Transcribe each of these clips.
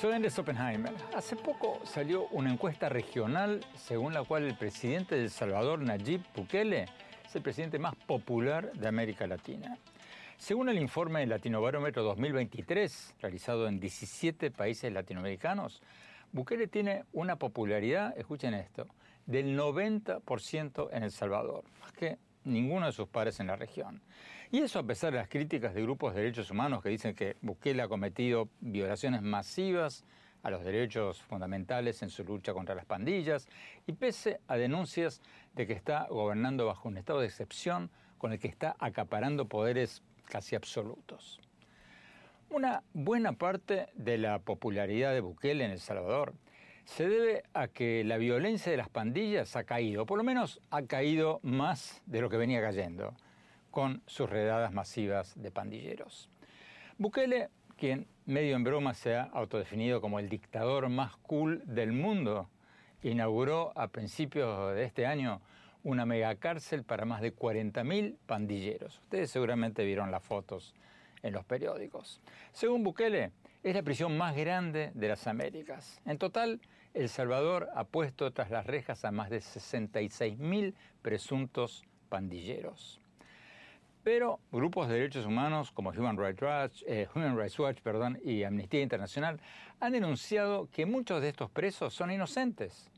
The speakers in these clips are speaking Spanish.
Soy Andrés Oppenheimer. Hace poco salió una encuesta regional según la cual el presidente de El Salvador, Nayib Bukele, es el presidente más popular de América Latina. Según el informe Latinobarómetro 2023, realizado en 17 países latinoamericanos, Bukele tiene una popularidad, escuchen esto, del 90% en El Salvador, más que ninguno de sus pares en la región. Y eso a pesar de las críticas de grupos de derechos humanos que dicen que Bukele ha cometido violaciones masivas a los derechos fundamentales en su lucha contra las pandillas y pese a denuncias de que está gobernando bajo un estado de excepción con el que está acaparando poderes casi absolutos. Una buena parte de la popularidad de Bukele en El Salvador se debe a que la violencia de las pandillas ha caído, por lo menos ha caído más de lo que venía cayendo con sus redadas masivas de pandilleros. Bukele, quien medio en broma se ha autodefinido como el dictador más cool del mundo, inauguró a principios de este año una megacárcel para más de 40.000 pandilleros. Ustedes seguramente vieron las fotos en los periódicos. Según Bukele, es la prisión más grande de las Américas. En total, El Salvador ha puesto tras las rejas a más de 66.000 presuntos pandilleros. Pero grupos de derechos humanos como Human Rights Watch, eh, Human Rights Watch perdón, y Amnistía Internacional han denunciado que muchos de estos presos son inocentes.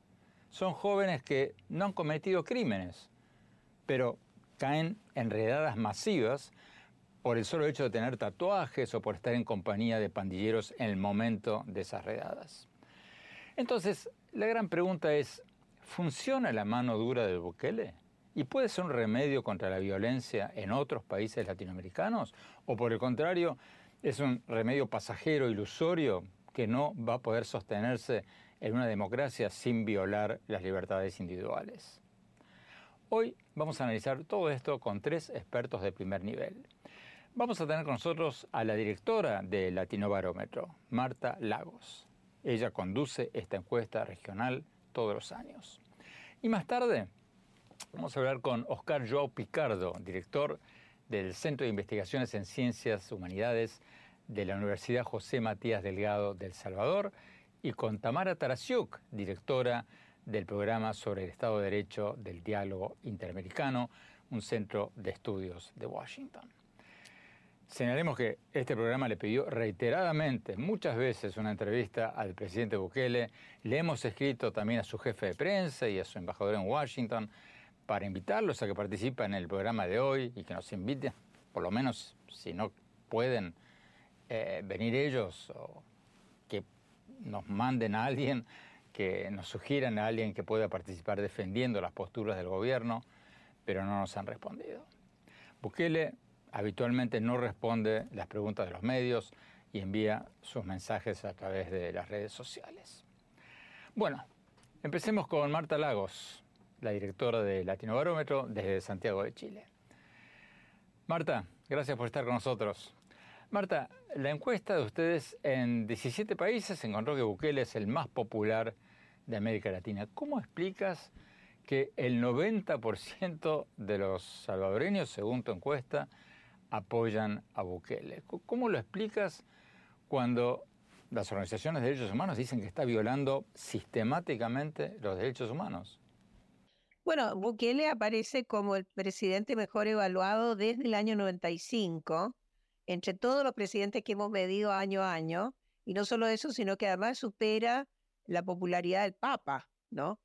Son jóvenes que no han cometido crímenes, pero caen en redadas masivas por el solo hecho de tener tatuajes o por estar en compañía de pandilleros en el momento de esas redadas. Entonces, la gran pregunta es, ¿funciona la mano dura del Bukele? ¿Y puede ser un remedio contra la violencia en otros países latinoamericanos? ¿O por el contrario, es un remedio pasajero, ilusorio, que no va a poder sostenerse en una democracia sin violar las libertades individuales? Hoy vamos a analizar todo esto con tres expertos de primer nivel. Vamos a tener con nosotros a la directora de Latinobarómetro, Marta Lagos. Ella conduce esta encuesta regional todos los años. Y más tarde Vamos a hablar con Oscar Joao Picardo, director del Centro de Investigaciones en Ciencias Humanidades de la Universidad José Matías Delgado del Salvador, y con Tamara Tarasiuk, directora del programa sobre el Estado de Derecho del Diálogo Interamericano, un centro de estudios de Washington. Señalemos que este programa le pidió reiteradamente, muchas veces, una entrevista al presidente Bukele. Le hemos escrito también a su jefe de prensa y a su embajador en Washington para invitarlos a que participen en el programa de hoy y que nos inviten, por lo menos, si no pueden eh, venir ellos o que nos manden a alguien, que nos sugieran a alguien que pueda participar defendiendo las posturas del gobierno, pero no nos han respondido. Bukele habitualmente no responde las preguntas de los medios y envía sus mensajes a través de las redes sociales. Bueno, empecemos con Marta Lagos, la directora de Latino Barómetro desde Santiago de Chile. Marta, gracias por estar con nosotros. Marta, la encuesta de ustedes en 17 países encontró que Bukele es el más popular de América Latina. ¿Cómo explicas que el 90% de los salvadoreños, según tu encuesta, apoyan a Bukele? ¿Cómo lo explicas cuando las organizaciones de derechos humanos dicen que está violando sistemáticamente los derechos humanos? Bueno, Bukele aparece como el presidente mejor evaluado desde el año 95, entre todos los presidentes que hemos medido año a año, y no solo eso, sino que además supera la popularidad del Papa, ¿no?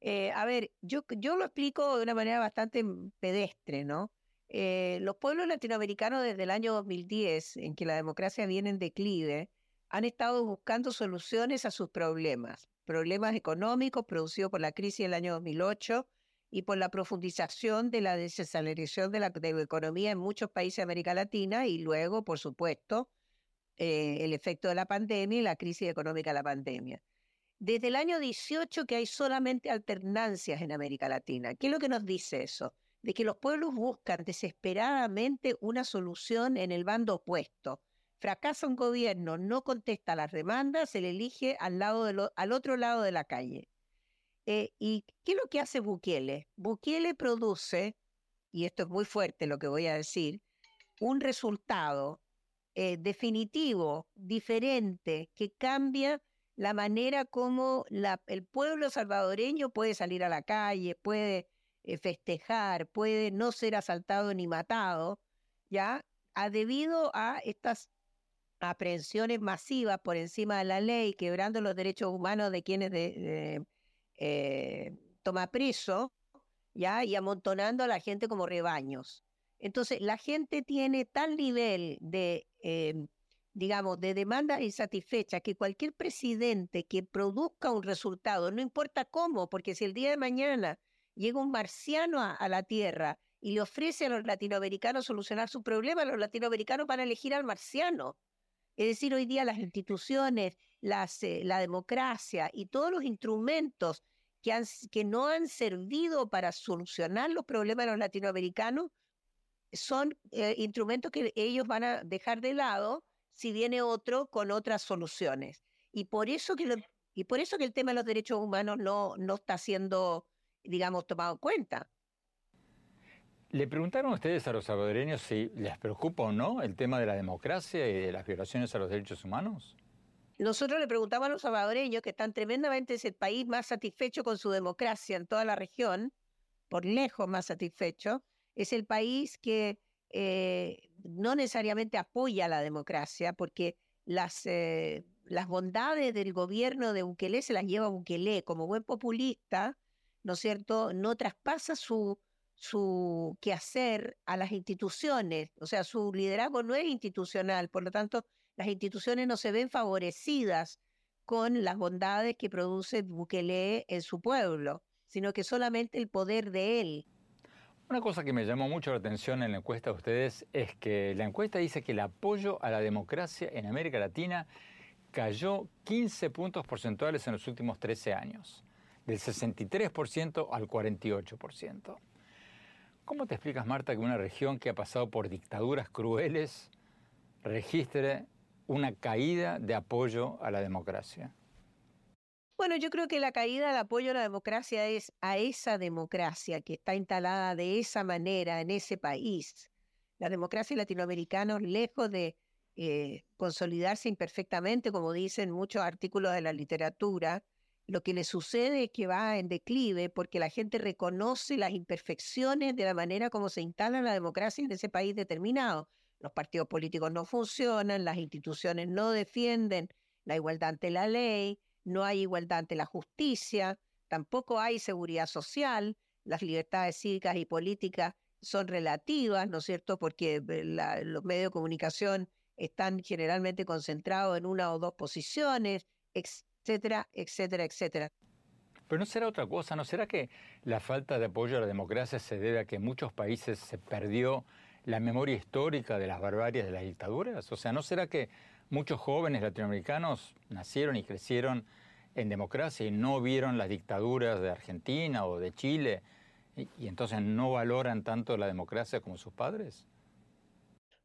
Eh, a ver, yo, yo lo explico de una manera bastante pedestre, ¿no? Eh, los pueblos latinoamericanos desde el año 2010, en que la democracia viene en declive, han estado buscando soluciones a sus problemas, problemas económicos producidos por la crisis del año 2008 y por la profundización de la desaceleración de la, economía en muchos países de América Latina y luego, por supuesto, eh, el efecto de la pandemia y la crisis económica de la pandemia. Desde el año 18 que hay solamente alternancias en América Latina. ¿Qué es lo que nos dice eso? De que los pueblos buscan desesperadamente una solución en el bando opuesto. Fracasa un gobierno, no contesta las demandas, se le elige al, otro lado de la calle. Eh, ¿Y qué es lo que hace Bukele? Bukele produce, y esto es muy fuerte lo que voy a decir, un resultado eh, definitivo, diferente, que cambia la manera como el pueblo salvadoreño puede salir a la calle, puede festejar, puede no ser asaltado ni matado, ¿ya? Ha debido a estas aprehensiones masivas por encima de la ley, quebrando los derechos humanos de quienes eh, toma preso, ¿ya? Y amontonando a la gente como rebaños. Entonces, la gente tiene tal nivel de, em, digamos, de demanda insatisfecha que cualquier presidente que produzca un resultado, no importa cómo, porque si el día de mañana llega un marciano a, la Tierra y le ofrece a los latinoamericanos solucionar su problema, los latinoamericanos van a elegir al marciano. Es decir, hoy día las instituciones, las, eh, la democracia y todos los instrumentos que, han, que no han servido para solucionar los problemas de los latinoamericanos son eh, instrumentos que ellos van a dejar de lado si viene otro con otras soluciones. Y por eso que, y por eso que el tema de los derechos humanos no, no está siendo, digamos, tomado en cuenta. ¿Le preguntaron ustedes a los salvadoreños si les preocupa o no el tema de la democracia y de las violaciones a los derechos humanos? Nosotros le preguntamos a los salvadoreños, que están tremendamente, es el país más satisfecho con su democracia en toda la región, por lejos más satisfecho, es el país que eh, no necesariamente apoya la democracia, porque las, eh, las bondades del gobierno de Bukele se las lleva Bukele como buen populista, ¿no es cierto? No traspasa su, su quehacer a las instituciones, o sea, su liderazgo no es institucional, por lo tanto, las instituciones no se ven favorecidas con las bondades que produce Bukele en su pueblo, sino que solamente el poder de él. Una cosa que me llamó mucho la atención en la encuesta de ustedes es que la encuesta dice que el apoyo a la democracia en América Latina cayó 15 puntos porcentuales en los últimos 13 años, del 63% al 48%. ¿Cómo te explicas, Marta, que una región que ha pasado por dictaduras crueles registre una caída de apoyo a la democracia? Bueno, yo creo que la caída del apoyo a la democracia es a esa democracia que está instalada de esa manera en ese país. La democracia latinoamericana, lejos de eh, consolidarse imperfectamente, como dicen muchos artículos de la literatura, lo que le sucede es que va en declive porque la gente reconoce las imperfecciones de la manera como se instala la democracia en ese país determinado. Los partidos políticos no funcionan, las instituciones no defienden la igualdad ante la ley, no hay igualdad ante la justicia, tampoco hay seguridad social, las libertades cívicas y políticas son relativas, ¿no es cierto? Porque eh, los medios de comunicación están generalmente concentrados en una o dos posiciones, etcétera, etcétera, etcétera. Pero no será otra cosa, ¿no será que la falta de apoyo a la democracia se debe a que en muchos países se perdió la memoria histórica de las barbarias de las dictaduras? O sea, ¿no será que muchos jóvenes latinoamericanos nacieron y crecieron en democracia y no vieron las dictaduras de Argentina o de Chile y, entonces no valoran tanto la democracia como sus padres?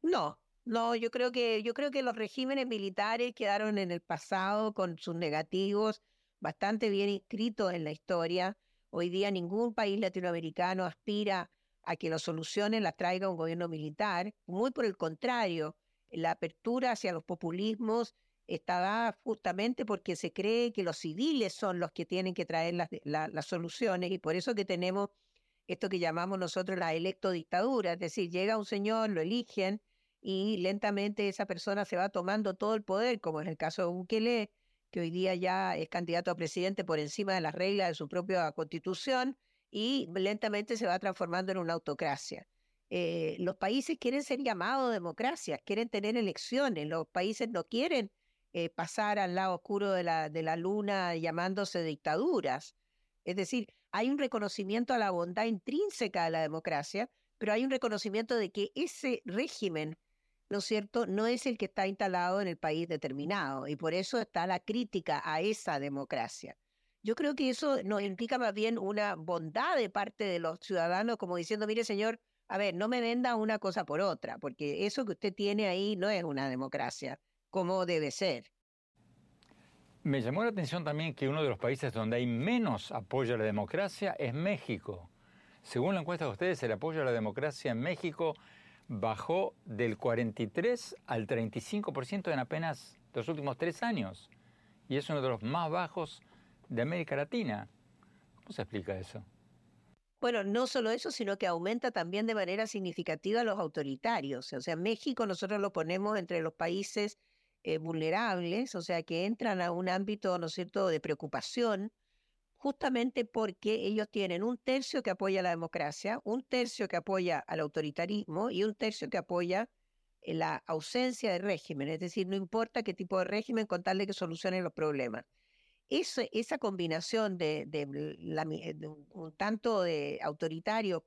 No, no, yo creo que yo creo que los regímenes militares quedaron en el pasado con sus negativos bastante bien inscritos en la historia. Hoy día ningún país latinoamericano aspira a que las soluciones las traiga un gobierno militar. Muy por el contrario, la apertura hacia los populismos está justamente porque se cree que los civiles son los que tienen que traer las, las soluciones y por eso que tenemos esto que llamamos nosotros la electodictadura, es decir, llega un señor, lo eligen y lentamente esa persona se va tomando todo el poder, como es el caso de Bukele, que hoy día ya es candidato a presidente por encima de las reglas de su propia constitución y lentamente se va transformando en una autocracia. Eh, los países quieren ser llamados democracias, quieren tener elecciones, los países no quieren eh, pasar al lado oscuro de la, de la luna llamándose dictaduras. Es decir, hay un reconocimiento a la bondad intrínseca de la democracia, pero hay un reconocimiento de que ese régimen, ¿no es cierto?, no es el que está instalado en el país determinado y por eso está la crítica a esa democracia. Yo creo que eso nos implica más bien una bondad de parte de los ciudadanos, como diciendo, mire señor, a ver, no me venda una cosa por otra, porque eso que usted tiene ahí no es una democracia, como debe ser. Me llamó la atención también que uno de los países donde hay menos apoyo a la democracia es México. Según la encuesta de ustedes, el apoyo a la democracia en México bajó del 43 al 35% en apenas los últimos tres años. Y es uno de los más bajos de América Latina. ¿Cómo se explica eso? Bueno, no solo eso, sino que aumenta también de manera significativa los autoritarios. O sea, México nosotros lo ponemos entre los países eh, vulnerables, o sea, que entran a un ámbito, ¿no es cierto?, de preocupación, justamente porque ellos tienen un tercio que apoya la democracia, un tercio que apoya al autoritarismo y un tercio que apoya eh, la ausencia de régimen, es decir, no importa qué tipo de régimen, con tal de que solucionen los problemas. esa combinación de, un tanto de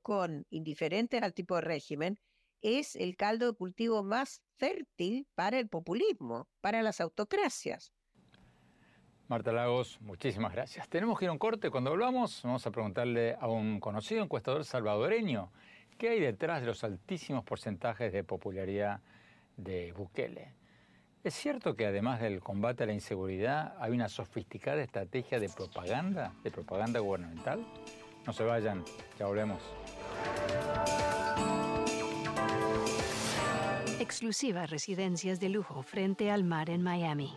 con indiferentes al tipo de régimen es el caldo de cultivo más fértil para el populismo, para las autocracias. Marta Lagos, muchísimas gracias. Tenemos que ir a un corte. Cuando volvamos, vamos a preguntarle a un conocido encuestador salvadoreño qué hay detrás de los altísimos porcentajes de popularidad de Bukele. ¿Es cierto que además del combate a la inseguridad hay una sofisticada estrategia de propaganda, de propaganda gubernamental? No se vayan, ya volvemos. Exclusivas residencias de lujo frente al mar en Miami.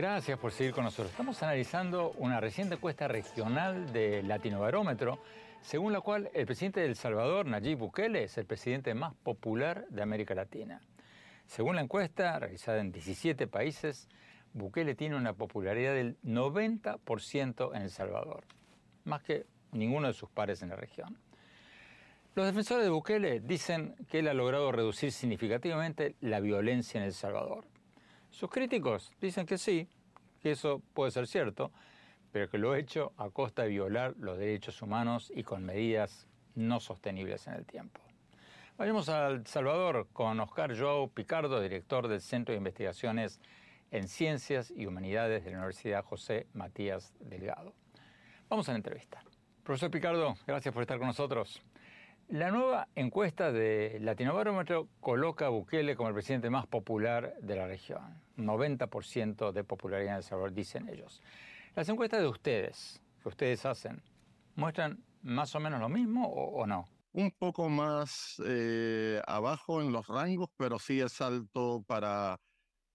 Gracias por seguir con nosotros. Estamos analizando una reciente encuesta regional de Latinobarómetro, según la cual el presidente de El Salvador, Nayib Bukele, es el presidente más popular de América Latina. Según la encuesta realizada en 17 países, Bukele tiene una popularidad del 90% en El Salvador, más que ninguno de sus pares en la región. Los defensores de Bukele dicen que él ha logrado reducir significativamente la violencia en El Salvador. Sus críticos dicen que sí, que eso puede ser cierto, pero que lo ha hecho a costa de violar los derechos humanos y con medidas no sostenibles en el tiempo. Vayamos a Salvador con Oscar Joao Picardo, director del Centro de Investigaciones en Ciencias y Humanidades de la Universidad José Matías Delgado. Vamos a la entrevista. Profesor Picardo, gracias por estar con nosotros. La nueva encuesta de Latinobarómetro coloca a Bukele como el presidente más popular de la región. 90% de popularidad en El Salvador, dicen ellos. Las encuestas de ustedes, que ustedes hacen, ¿muestran más o menos lo mismo o, no? Un poco más eh, abajo en los rangos, pero sí es alto para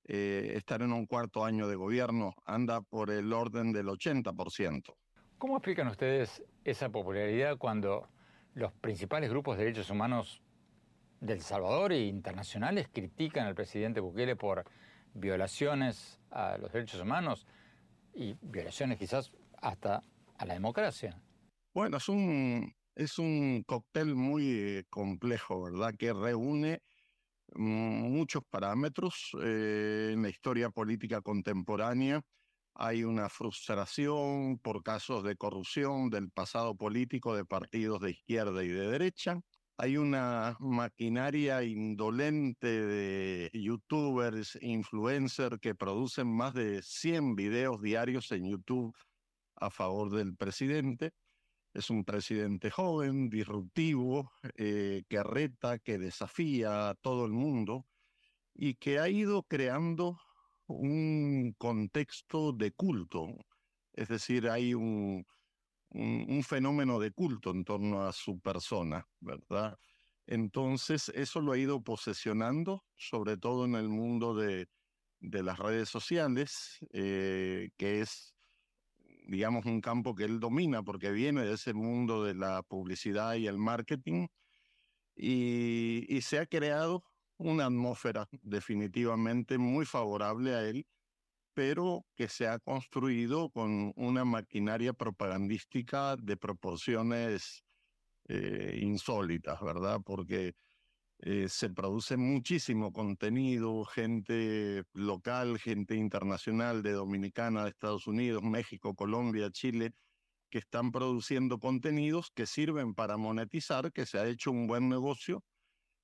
eh, estar en un cuarto año de gobierno. Anda por el orden del 80%. ¿Cómo explican ustedes esa popularidad cuando los principales grupos de derechos humanos del Salvador e internacionales critican al presidente Bukele por violaciones a los derechos humanos y violaciones quizás hasta a la democracia. Bueno, es un, es un cóctel muy eh, complejo, ¿verdad? Que reúne muchos parámetros eh, en la historia política contemporánea. Hay una frustración por casos de corrupción del pasado político de partidos de izquierda y de derecha hay una maquinaria indolente de youtubers, influencers que producen más de 100 videos diarios en YouTube a favor del presidente. Es un presidente joven, disruptivo, eh, que reta, que desafía a todo el mundo y que ha ido creando un contexto de culto. Es decir, hay un, un, fenómeno de culto en torno a su persona, ¿verdad? Entonces, eso lo ha ido posesionando, sobre todo en el mundo de, las redes sociales, eh, que es, digamos, un campo que él domina porque viene de ese mundo de la publicidad y el marketing, y se ha creado una atmósfera definitivamente muy favorable a él pero que se ha construido con una maquinaria propagandística de proporciones eh, insólitas, ¿verdad? Porque eh, se produce muchísimo contenido, gente local, gente internacional, de Dominicana, de Estados Unidos, México, Colombia, Chile, que están produciendo contenidos que sirven para monetizar, que se ha hecho un buen negocio,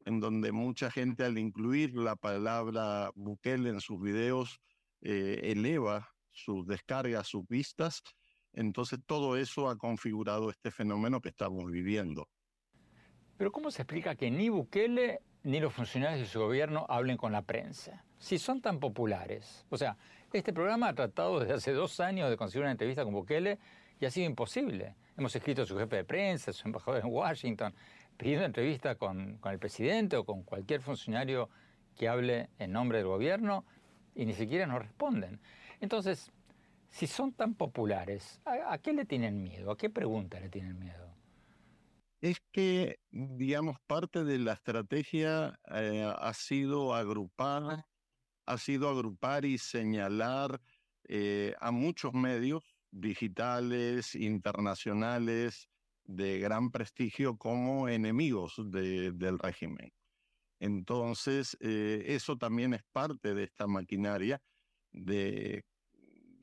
en donde mucha gente al incluir la palabra Bukele en sus videos, eh, eleva sus descargas, sus vistas. Entonces todo eso ha configurado este fenómeno que estamos viviendo. Pero ¿cómo se explica que ni Bukele ni los funcionarios de su gobierno hablen con la prensa? Si son tan populares. O sea, este programa ha tratado desde hace dos años de conseguir una entrevista con Bukele y ha sido imposible. Hemos escrito a su jefe de prensa, a su embajador en Washington, pidiendo entrevista con, con el presidente o con cualquier funcionario que hable en nombre del gobierno y ni siquiera nos responden. Entonces, si son tan populares, ¿a, qué le tienen miedo? ¿A qué pregunta le tienen miedo? Es que, digamos, parte de la estrategia eh, ha sido agrupar, ha sido agrupar y señalar eh, a muchos medios digitales, internacionales, de gran prestigio como enemigos del régimen. Entonces, eh, eso también es parte de esta maquinaria de,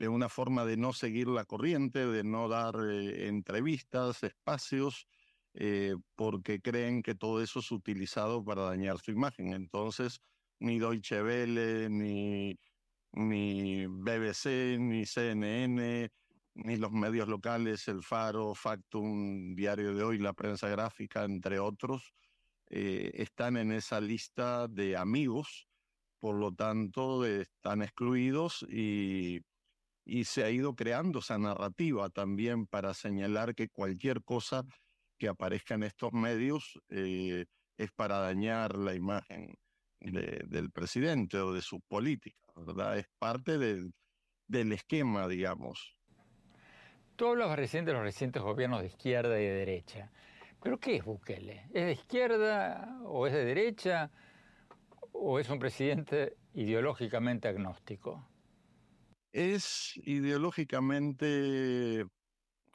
una forma de no seguir la corriente, de no dar eh, entrevistas, espacios, eh, porque creen que todo eso es utilizado para dañar su imagen. Entonces, ni Deutsche Welle, ni, ni BBC, ni CNN, ni los medios locales, El Faro, Factum, Diario de Hoy, La Prensa Gráfica, entre otros, eh, están en esa lista de amigos, por lo tanto están excluidos y, se ha ido creando esa narrativa también para señalar que cualquier cosa que aparezca en estos medios eh, es para dañar la imagen del presidente o de su política, ¿verdad? Es parte del esquema, digamos. Tú hablabas recién de los recientes gobiernos de izquierda y de derecha. ¿Pero qué es Bukele? ¿Es de izquierda o es de derecha o es un presidente ideológicamente agnóstico? Es ideológicamente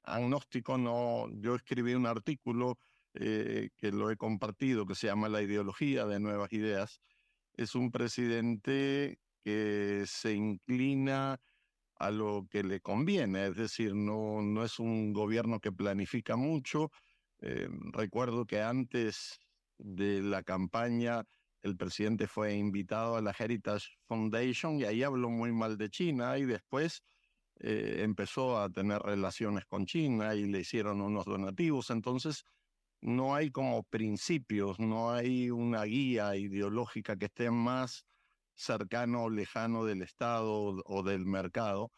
agnóstico, no. Yo escribí un artículo eh, que lo he compartido que se llama La ideología de nuevas ideas. Es un presidente que se inclina a lo que le conviene, es decir, no, no es un gobierno que planifica mucho, eh, recuerdo que antes de la campaña el presidente fue invitado a la Heritage Foundation y ahí habló muy mal de China y después eh, empezó a tener relaciones con China y le hicieron unos donativos. Entonces, no hay como principios, no hay una guía ideológica que esté más cercano o lejano del Estado o del mercado.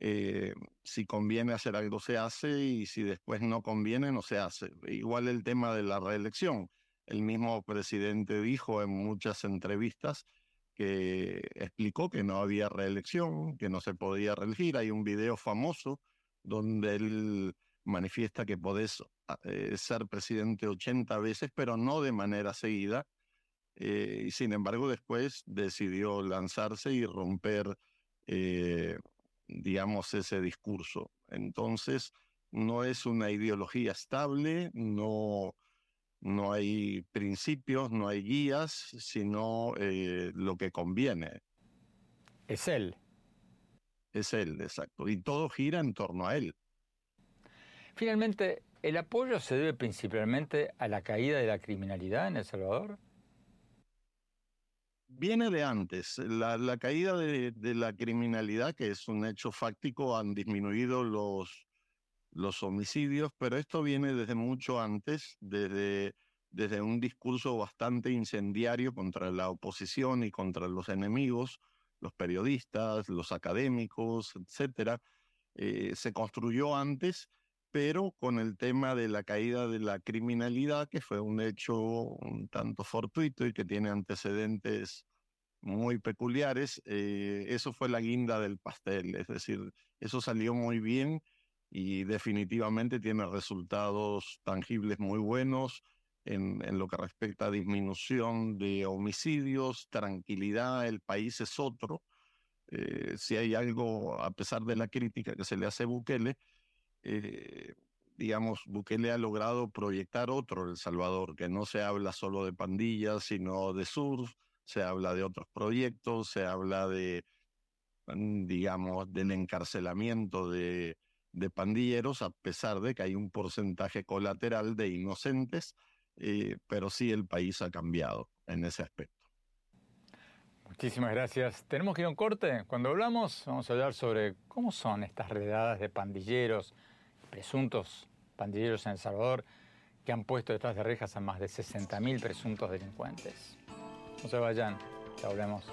Eh, si conviene hacer algo se hace y si después no conviene no se hace. Igual el tema de la reelección. El mismo presidente dijo en muchas entrevistas que explicó que no había reelección, que no se podía reelegir. Hay un video famoso donde él manifiesta que podés eh, ser presidente 80 veces, pero no de manera seguida. Eh, y sin embargo, después decidió lanzarse y romper, eh, digamos, ese discurso. Entonces, no es una ideología estable, no, no hay principios, no hay guías, sino lo que conviene. Es él. Es él, exacto. Y todo gira en torno a él. Finalmente, ¿el apoyo se debe principalmente a la caída de la criminalidad en El Salvador? Viene de antes. La, caída de, la criminalidad, que es un hecho fáctico, han disminuido los, los homicidios, pero esto viene desde mucho antes, desde, desde un discurso bastante incendiario contra la oposición y contra los enemigos, los periodistas, los académicos, etc. Eh, se construyó antes pero con el tema de la caída de la criminalidad, que fue un hecho un tanto fortuito y que tiene antecedentes muy peculiares, eh, eso fue la guinda del pastel, es decir, eso salió muy bien y definitivamente tiene resultados tangibles muy buenos en, lo que respecta a disminución de homicidios, tranquilidad, el país es otro. Eh, si hay algo, a pesar de la crítica que se le hace a Bukele, eh, digamos, Bukele ha logrado proyectar otro El Salvador, que no se habla solo de pandillas, sino de surf, se habla de otros proyectos, se habla de, mm, digamos, del encarcelamiento de, de pandilleros, a pesar de que hay un porcentaje colateral de inocentes, eh, pero sí el país ha cambiado en ese aspecto. Muchísimas gracias. Tenemos que ir a un corte. Cuando hablamos, vamos a hablar sobre cómo son estas redadas de pandilleros, presuntos pandilleros en El Salvador que han puesto detrás de rejas a más de 60.000 presuntos delincuentes. No se vayan, ya hablemos.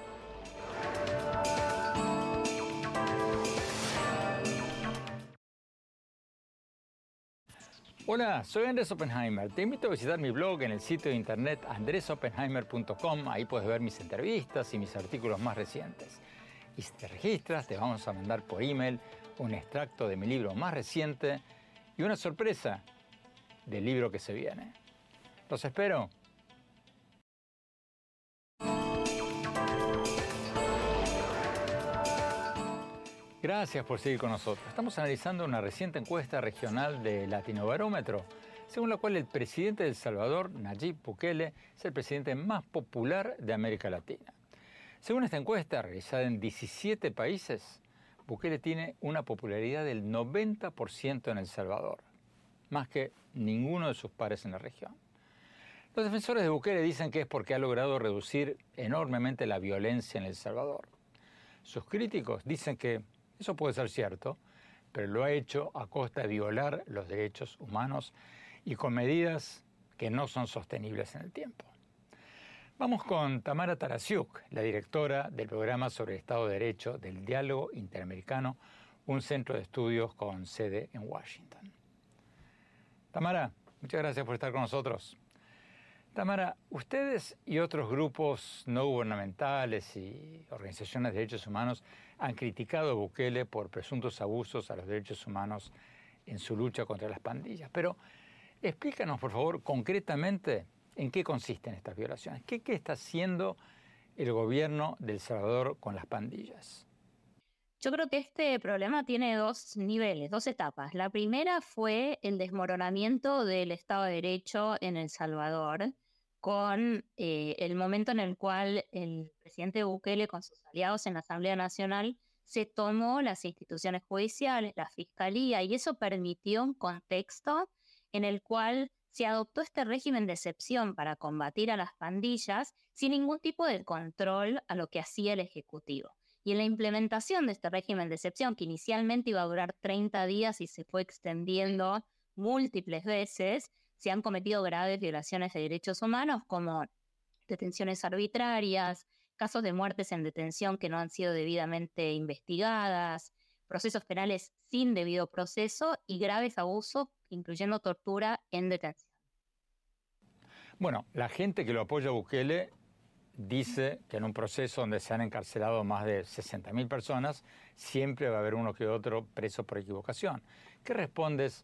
Hola, soy Andrés Oppenheimer. Te invito a visitar mi blog en el sitio de internet andresoppenheimer.com. Ahí puedes ver mis entrevistas y mis artículos más recientes. Y si te registras, te vamos a mandar por email un extracto de mi libro más reciente y una sorpresa del libro que se viene. Los espero. Gracias por seguir con nosotros. Estamos analizando una reciente encuesta regional de Latinobarómetro, según la cual el presidente de El Salvador, Nayib Bukele, es el presidente más popular de América Latina. Según esta encuesta, realizada en 17 países, Bukele tiene una popularidad del 90% en El Salvador, más que ninguno de sus pares en la región. Los defensores de Bukele dicen que es porque ha logrado reducir enormemente la violencia en El Salvador. Sus críticos dicen que eso puede ser cierto, pero lo ha hecho a costa de violar los derechos humanos y con medidas que no son sostenibles en el tiempo. Vamos con Tamara Tarasiuk, la directora del programa sobre Estado de Derecho del Diálogo Interamericano, un centro de estudios con sede en Washington. Tamara, muchas gracias por estar con nosotros. Tamara, ustedes y otros grupos no gubernamentales y organizaciones de derechos humanos han criticado a Bukele por presuntos abusos a los derechos humanos en su lucha contra las pandillas. Pero explícanos, por favor, concretamente ¿En qué consisten estas violaciones? ¿Qué, está haciendo el gobierno de El Salvador con las pandillas? Yo creo que este problema tiene dos niveles, dos etapas. La primera fue el desmoronamiento del Estado de Derecho en El Salvador, con eh, el momento en el cual el presidente Bukele con sus aliados en la Asamblea Nacional se tomó las instituciones judiciales, la fiscalía, y eso permitió un contexto en el cual se adoptó este régimen de excepción para combatir a las pandillas sin ningún tipo de control a lo que hacía el Ejecutivo. Y en la implementación de este régimen de excepción, que inicialmente iba a durar 30 días y se fue extendiendo múltiples veces, se han cometido graves violaciones de derechos humanos como detenciones arbitrarias, casos de muertes en detención que no han sido debidamente investigadas, procesos penales sin debido proceso y graves abusos, incluyendo tortura en detención. Bueno, la gente que lo apoya a Bukele dice que en un proceso donde se han encarcelado más de 60.000 personas, siempre va a haber uno que otro preso por equivocación. ¿Qué respondes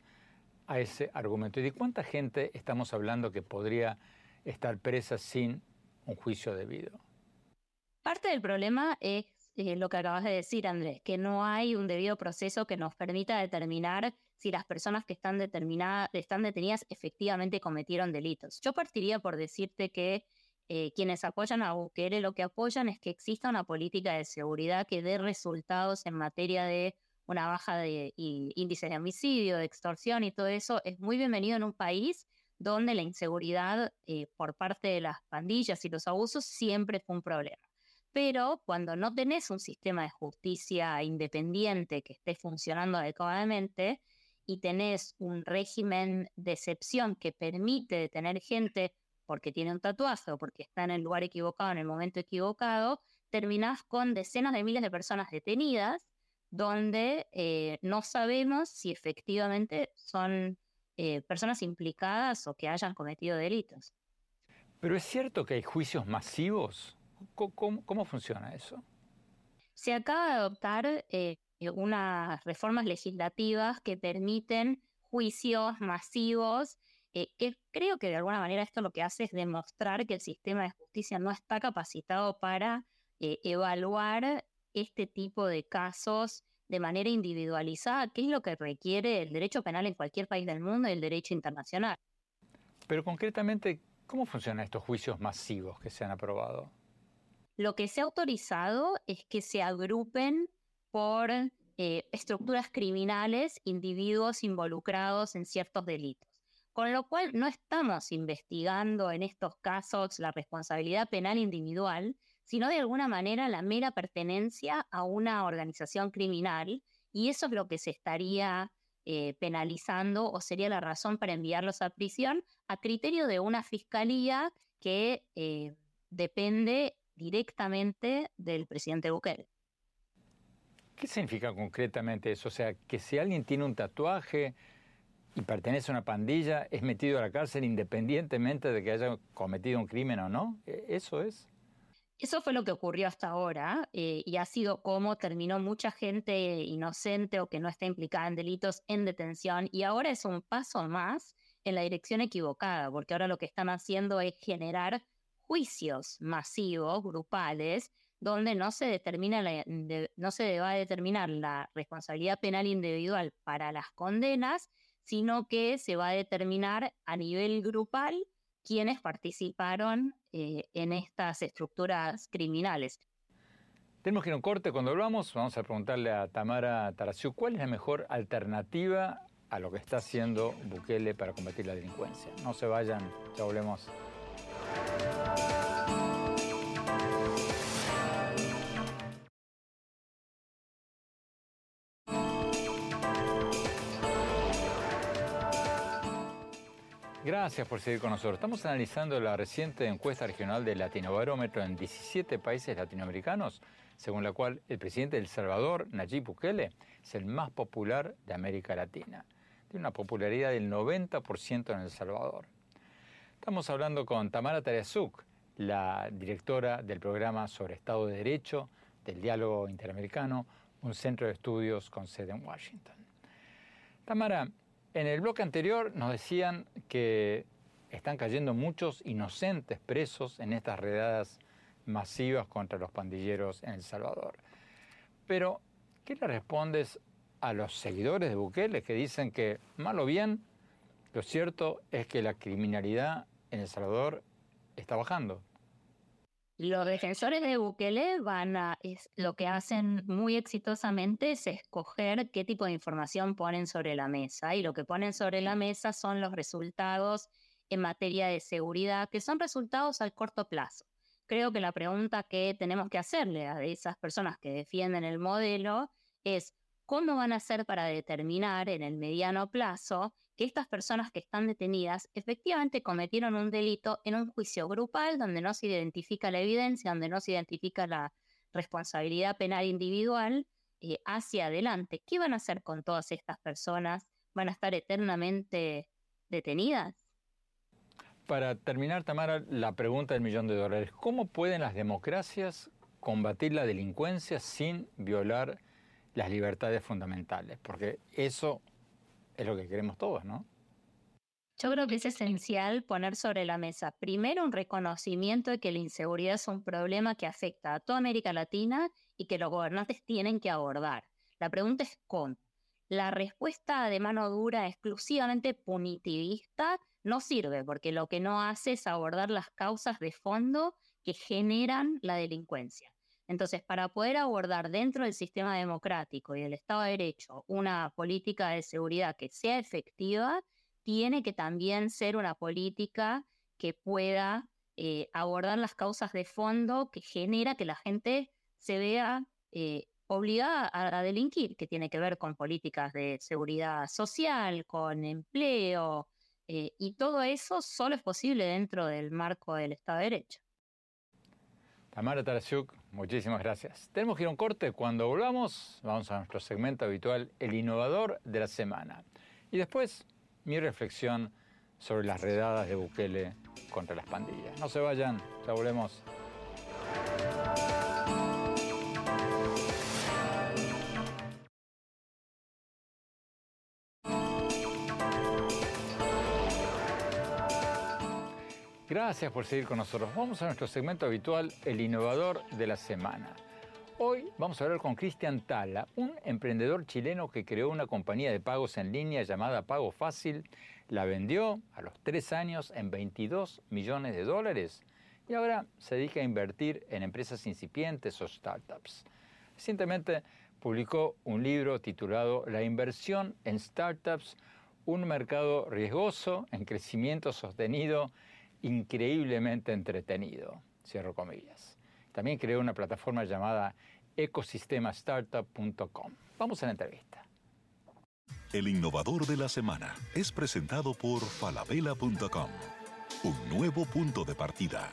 a ese argumento? ¿Y de cuánta gente estamos hablando que podría estar presa sin un juicio debido? Parte del problema es eh, lo que acabas de decir, Andrés, que no hay un debido proceso que nos permita determinar si las personas que están, determinadas, están detenidas efectivamente cometieron delitos. Yo partiría por decirte que eh, quienes apoyan a Bukele lo que apoyan es que exista una política de seguridad que dé resultados en materia de una baja de índice de homicidio, de extorsión y todo eso. Es muy bienvenido en un país donde la inseguridad eh, por parte de las pandillas y los abusos siempre fue un problema. Pero cuando no tenés un sistema de justicia independiente que esté funcionando adecuadamente, y tenés un régimen de excepción que permite detener gente porque tiene un tatuaje o porque está en el lugar equivocado en el momento equivocado, terminás con decenas de miles de personas detenidas donde eh, no sabemos si efectivamente son eh, personas implicadas o que hayan cometido delitos. Pero es cierto que hay juicios masivos. ¿Cómo, funciona eso? Se acaba de adoptar eh, eh, unas reformas legislativas que permiten juicios masivos, eh, que creo que de alguna manera esto lo que hace es demostrar que el sistema de justicia no está capacitado para eh, evaluar este tipo de casos de manera individualizada, que es lo que requiere el derecho penal en cualquier país del mundo y el derecho internacional. Pero concretamente, ¿cómo funcionan estos juicios masivos que se han aprobado? Lo que se ha autorizado es que se agrupen por eh, estructuras criminales, individuos involucrados en ciertos delitos. Con lo cual no estamos investigando en estos casos la responsabilidad penal individual, sino de alguna manera la mera pertenencia a una organización criminal y eso es lo que se estaría eh, penalizando o sería la razón para enviarlos a prisión a criterio de una fiscalía que eh, depende directamente del presidente Bukele. ¿Qué significa concretamente eso? O sea, que si alguien tiene un tatuaje y pertenece a una pandilla, es metido a la cárcel independientemente de que haya cometido un crimen o no. ¿E-, ¿Eso es? Eso fue lo que ocurrió hasta ahora eh, y ha sido como terminó mucha gente inocente o que no está implicada en delitos en detención y ahora es un paso más en la dirección equivocada, porque ahora lo que están haciendo es generar juicios masivos, grupales, donde no se, determina no se va a determinar la responsabilidad penal individual para las condenas, sino que se va a determinar a nivel grupal quienes participaron eh, en estas estructuras criminales. Tenemos que ir a un corte. Cuando volvamos, vamos a preguntarle a Tamara Tarasiu cuál es la mejor alternativa a lo que está haciendo Bukele para combatir la delincuencia. No se vayan, ya volvemos. Gracias por seguir con nosotros. Estamos analizando la reciente encuesta regional del Latinobarómetro en 17 países latinoamericanos, según la cual el presidente de El Salvador, Nayib Bukele, es el más popular de América Latina. Tiene una popularidad del 90% en El Salvador. Estamos hablando con Tamara Tareasuk, la directora del programa sobre Estado de Derecho del Diálogo Interamericano, un centro de estudios con sede en Washington. Tamara, en el bloque anterior nos decían que están cayendo muchos inocentes presos en estas redadas masivas contra los pandilleros en El Salvador. Pero, ¿qué le respondes a los seguidores de Bukele que dicen que, mal o bien, lo cierto es que la criminalidad en El Salvador está bajando? Los defensores de Bukele van a, es, lo que hacen muy exitosamente es escoger qué tipo de información ponen sobre la mesa y lo que ponen sobre la mesa son los resultados en materia de seguridad, que son resultados al corto plazo. Creo que la pregunta que tenemos que hacerle a esas personas que defienden el modelo es cómo van a hacer para determinar en el mediano plazo que estas personas que están detenidas efectivamente cometieron un delito en un juicio grupal donde no se identifica la evidencia, donde no se identifica la responsabilidad penal individual eh, hacia adelante, ¿qué van a hacer con todas estas personas? ¿Van a estar eternamente detenidas? Para terminar, Tamara, la pregunta del millón de dólares. ¿Cómo pueden las democracias combatir la delincuencia sin violar las libertades fundamentales? Porque eso es lo que queremos todos, ¿no? Yo creo que es esencial poner sobre la mesa primero un reconocimiento de que la inseguridad es un problema que afecta a toda América Latina y que los gobernantes tienen que abordar. La pregunta es cómo. La respuesta de mano dura exclusivamente punitivista no sirve porque lo que no hace es abordar las causas de fondo que generan la delincuencia. Entonces, para poder abordar dentro del sistema democrático y del Estado de Derecho una política de seguridad que sea efectiva, tiene que también ser una política que pueda eh, abordar las causas de fondo que genera que la gente se vea eh, obligada a, delinquir, que tiene que ver con políticas de seguridad social, con empleo, eh, y todo eso solo es posible dentro del marco del Estado de Derecho. Tamara Tarasiuk, muchísimas gracias. Tenemos que ir a un corte. Cuando volvamos, vamos a nuestro segmento habitual, el innovador de la semana. Y después mi reflexión sobre las redadas de Bukele contra las pandillas. No se vayan, ya volvemos. Gracias por seguir con nosotros. Vamos a nuestro segmento habitual, el innovador de la semana. Hoy vamos a hablar con Cristian Tala, un emprendedor chileno que creó una compañía de pagos en línea llamada Pago Fácil, la vendió a los tres años en 22 millones de dólares y ahora se dedica a invertir en empresas incipientes o startups. Recientemente publicó un libro titulado La inversión en startups, un mercado riesgoso en crecimiento sostenido, increíblemente entretenido. Cierro comillas. También creó una plataforma llamada ecosistemastartup.com. Vamos a la entrevista. El innovador de la semana es presentado por falabella.com. Un nuevo punto de partida.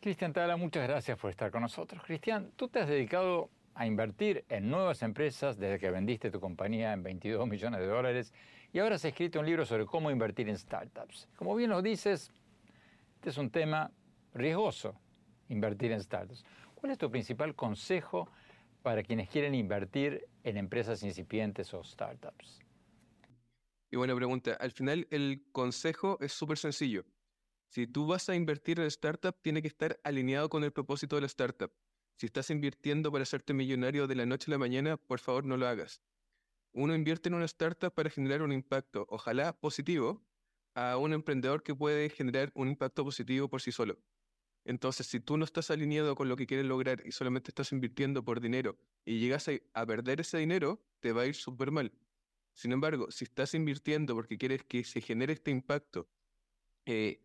Cristian Tala, muchas gracias por estar con nosotros. Cristian, tú te has dedicado a invertir en nuevas empresas desde que vendiste tu compañía en 22 millones de dólares y ahora has escrito un libro sobre cómo invertir en startups. Como bien lo dices, este es un tema riesgoso, invertir en startups. ¿Cuál es tu principal consejo para quienes quieren invertir en empresas incipientes o startups? Y buena pregunta. Al final el consejo es súper sencillo. Si tú vas a invertir en startup, tiene que estar alineado con el propósito de la startup. Si estás invirtiendo para hacerte millonario de la noche a la mañana, por favor no lo hagas. Uno invierte en una startup para generar un impacto, ojalá positivo, a un emprendedor que puede generar un impacto positivo por sí solo. Entonces, si tú no estás alineado con lo que quieres lograr y solamente estás invirtiendo por dinero y llegas a, perder ese dinero, te va a ir súper mal. Sin embargo, si estás invirtiendo porque quieres que se genere este impacto, eh,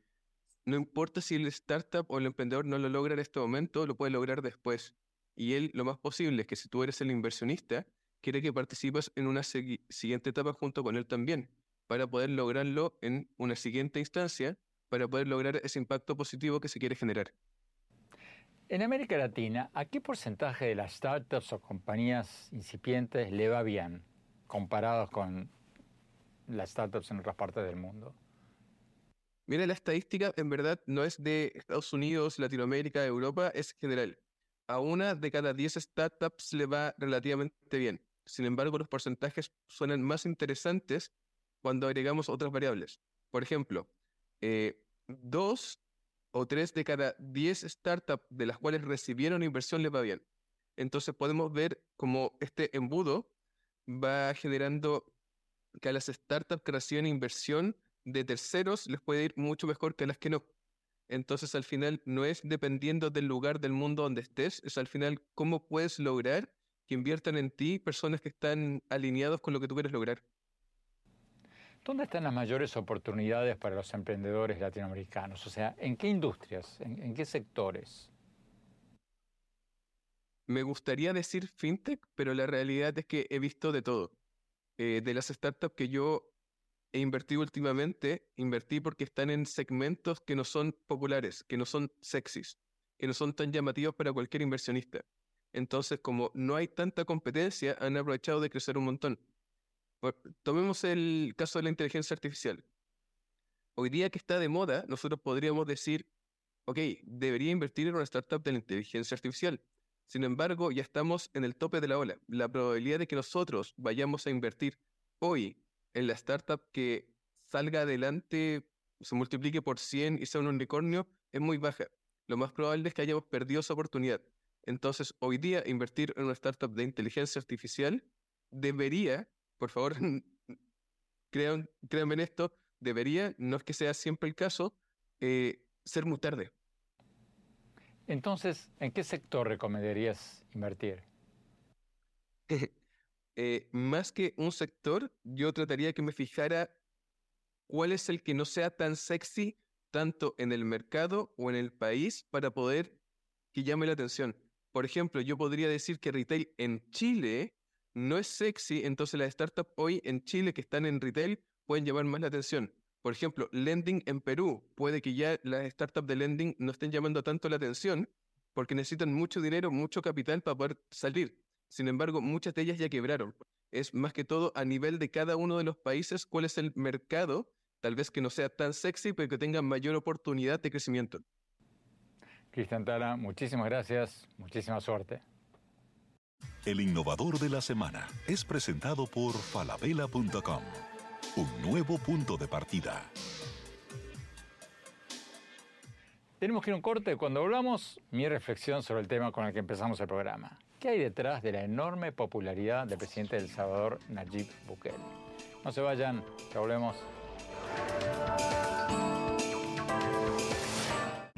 no importa si el startup o el emprendedor no lo logra en este momento, lo puede lograr después. Y él, lo más posible es que si tú eres el inversionista, quiere que participes en una siguiente etapa junto con él también para poder lograrlo en una siguiente instancia, para poder lograr ese impacto positivo que se quiere generar. En América Latina, ¿a qué porcentaje de las startups o compañías incipientes le va bien comparados con las startups en otras partes del mundo? Mira, la estadística en verdad no es de Estados Unidos, Latinoamérica, Europa, es general. A una de cada 10 startups le va relativamente bien. Sin embargo, los porcentajes suenan más interesantes cuando agregamos otras variables. Por ejemplo, eh, dos o tres de cada diez startups de las cuales recibieron inversión les va bien. Entonces podemos ver cómo este embudo va generando que a las startups que reciben inversión de terceros les puede ir mucho mejor que a las que no. Entonces al final no es dependiendo del lugar del mundo donde estés, es al final cómo puedes lograr que inviertan en ti personas que están alineados con lo que tú quieres lograr. ¿Dónde están las mayores oportunidades para los emprendedores latinoamericanos? O sea, ¿en qué industrias? ¿En, qué sectores? Me gustaría decir fintech, pero la realidad es que he visto de todo. Eh, de las startups que yo he invertido últimamente, invertí porque están en segmentos que no son populares, que no son sexys. y no son tan llamativos para cualquier inversionista. Entonces, como no hay tanta competencia, han aprovechado de crecer un montón. Tomemos el caso de la inteligencia artificial. Hoy día que está de moda, nosotros podríamos decir, ok, debería invertir en una startup de la inteligencia artificial. Sin embargo, ya estamos en el tope de la ola. La probabilidad de que nosotros vayamos a invertir hoy en la startup que salga adelante, se multiplique por 100 y sea un unicornio, es muy baja. Lo más probable es que hayamos perdido esa oportunidad. Entonces, hoy día invertir en una startup de inteligencia artificial debería, por favor, créanme en esto, debería, no es que sea siempre el caso, eh, ser muy tarde. Entonces, ¿en qué sector recomendarías invertir? Eh, más que un sector, yo trataría que me fijara cuál es el que no sea tan sexy tanto en el mercado o en el país para poder que llame la atención. Por ejemplo, yo podría decir que retail en Chile no es sexy, entonces las startups hoy en Chile que están en retail pueden llamar más la atención. Por ejemplo, lending en Perú, puede que ya las startups de lending no estén llamando tanto la atención porque necesitan mucho dinero, mucho capital para poder salir. Sin embargo, muchas de ellas ya quebraron. Es más que todo a nivel de cada uno de los países cuál es el mercado, tal vez que no sea tan sexy, pero que tenga mayor oportunidad de crecimiento. Cristian Tala, muchísimas gracias, muchísima suerte. El innovador de la semana es presentado por falabella.com, un nuevo punto de partida. Tenemos que ir a un corte. Cuando hablamos, mi reflexión sobre el tema con el que empezamos el programa. ¿Qué hay detrás de la enorme popularidad del presidente de El Salvador, Nayib Bukele? No se vayan, ya volvemos.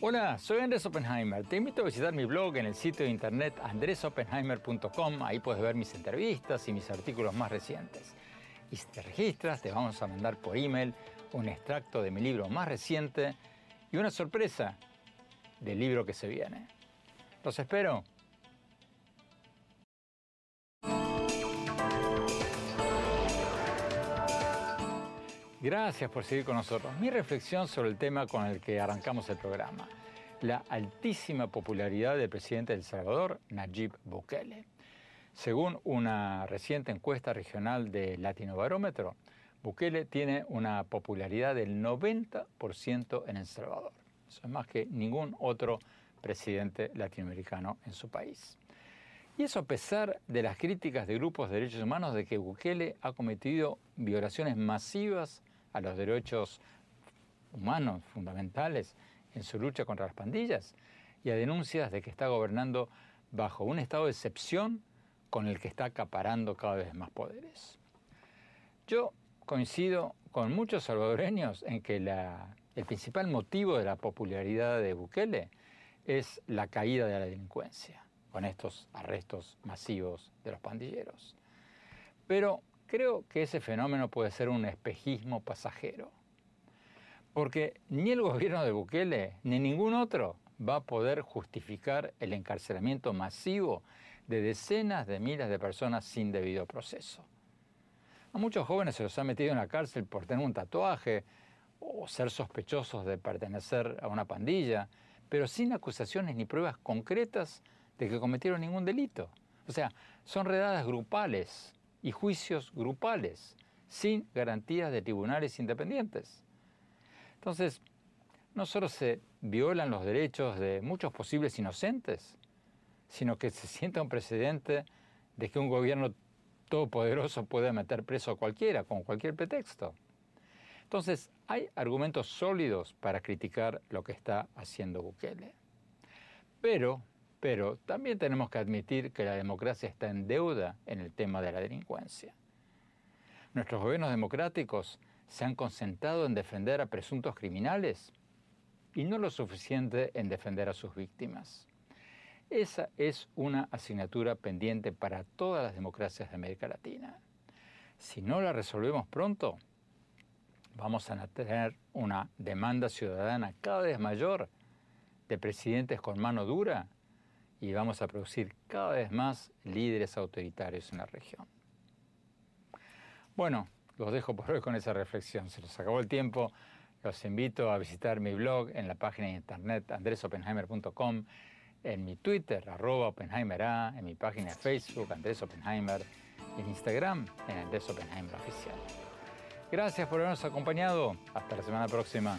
Hola, soy Andrés Oppenheimer. Te invito a visitar mi blog en el sitio de internet andresoppenheimer.com. Ahí puedes ver mis entrevistas y mis artículos más recientes. Y si te registras, te vamos a mandar por email un extracto de mi libro más reciente y una sorpresa del libro que se viene. Los espero. Gracias por seguir con nosotros. Mi reflexión sobre el tema con el que arrancamos el programa, la altísima popularidad del presidente de El Salvador, Nayib Bukele. Según una reciente encuesta regional de Latinobarómetro, Bukele tiene una popularidad del 90% en El Salvador. Eso es más que ningún otro presidente latinoamericano en su país. Y eso a pesar de las críticas de grupos de derechos humanos de que Bukele ha cometido violaciones masivas a los derechos humanos fundamentales en su lucha contra las pandillas y a denuncias de que está gobernando bajo un estado de excepción con el que está acaparando cada vez más poderes. Yo coincido con muchos salvadoreños en que el principal motivo de la popularidad de Bukele es la caída de la delincuencia, con estos arrestos masivos de los pandilleros. Pero creo que ese fenómeno puede ser un espejismo pasajero, porque ni el gobierno de Bukele ni ningún otro va a poder justificar el encarcelamiento masivo de decenas de miles de personas sin debido proceso. A muchos jóvenes se los ha metido en la cárcel por tener un tatuaje o ser sospechosos de pertenecer a una pandilla, pero sin acusaciones ni pruebas concretas de que cometieron ningún delito. O sea, son redadas grupales y juicios grupales, sin garantías de tribunales independientes. Entonces, no solo se violan los derechos de muchos posibles inocentes, sino que se sienta un precedente de que un gobierno todopoderoso puede meter preso a cualquiera con cualquier pretexto. Entonces, hay argumentos sólidos para criticar lo que está haciendo Bukele. Pero, pero también tenemos que admitir que la democracia está en deuda en el tema de la delincuencia. Nuestros gobiernos democráticos se han concentrado en defender a presuntos criminales y no lo suficiente en defender a sus víctimas. Esa es una asignatura pendiente para todas las democracias de América Latina. Si no la resolvemos pronto, vamos a tener una demanda ciudadana cada vez mayor de presidentes con mano dura y vamos a producir cada vez más líderes autoritarios en la región. Bueno, los dejo por hoy con esa reflexión. Se los acabó el tiempo. Los invito a visitar mi blog en la página de internet andresopenheimer.com, en mi Twitter, arroba OpenheimerA, en mi página de Facebook, Andrés Oppenheimer, en Instagram, en Andrés Oppenheimer Oficial. Gracias por habernos acompañado. Hasta la semana próxima.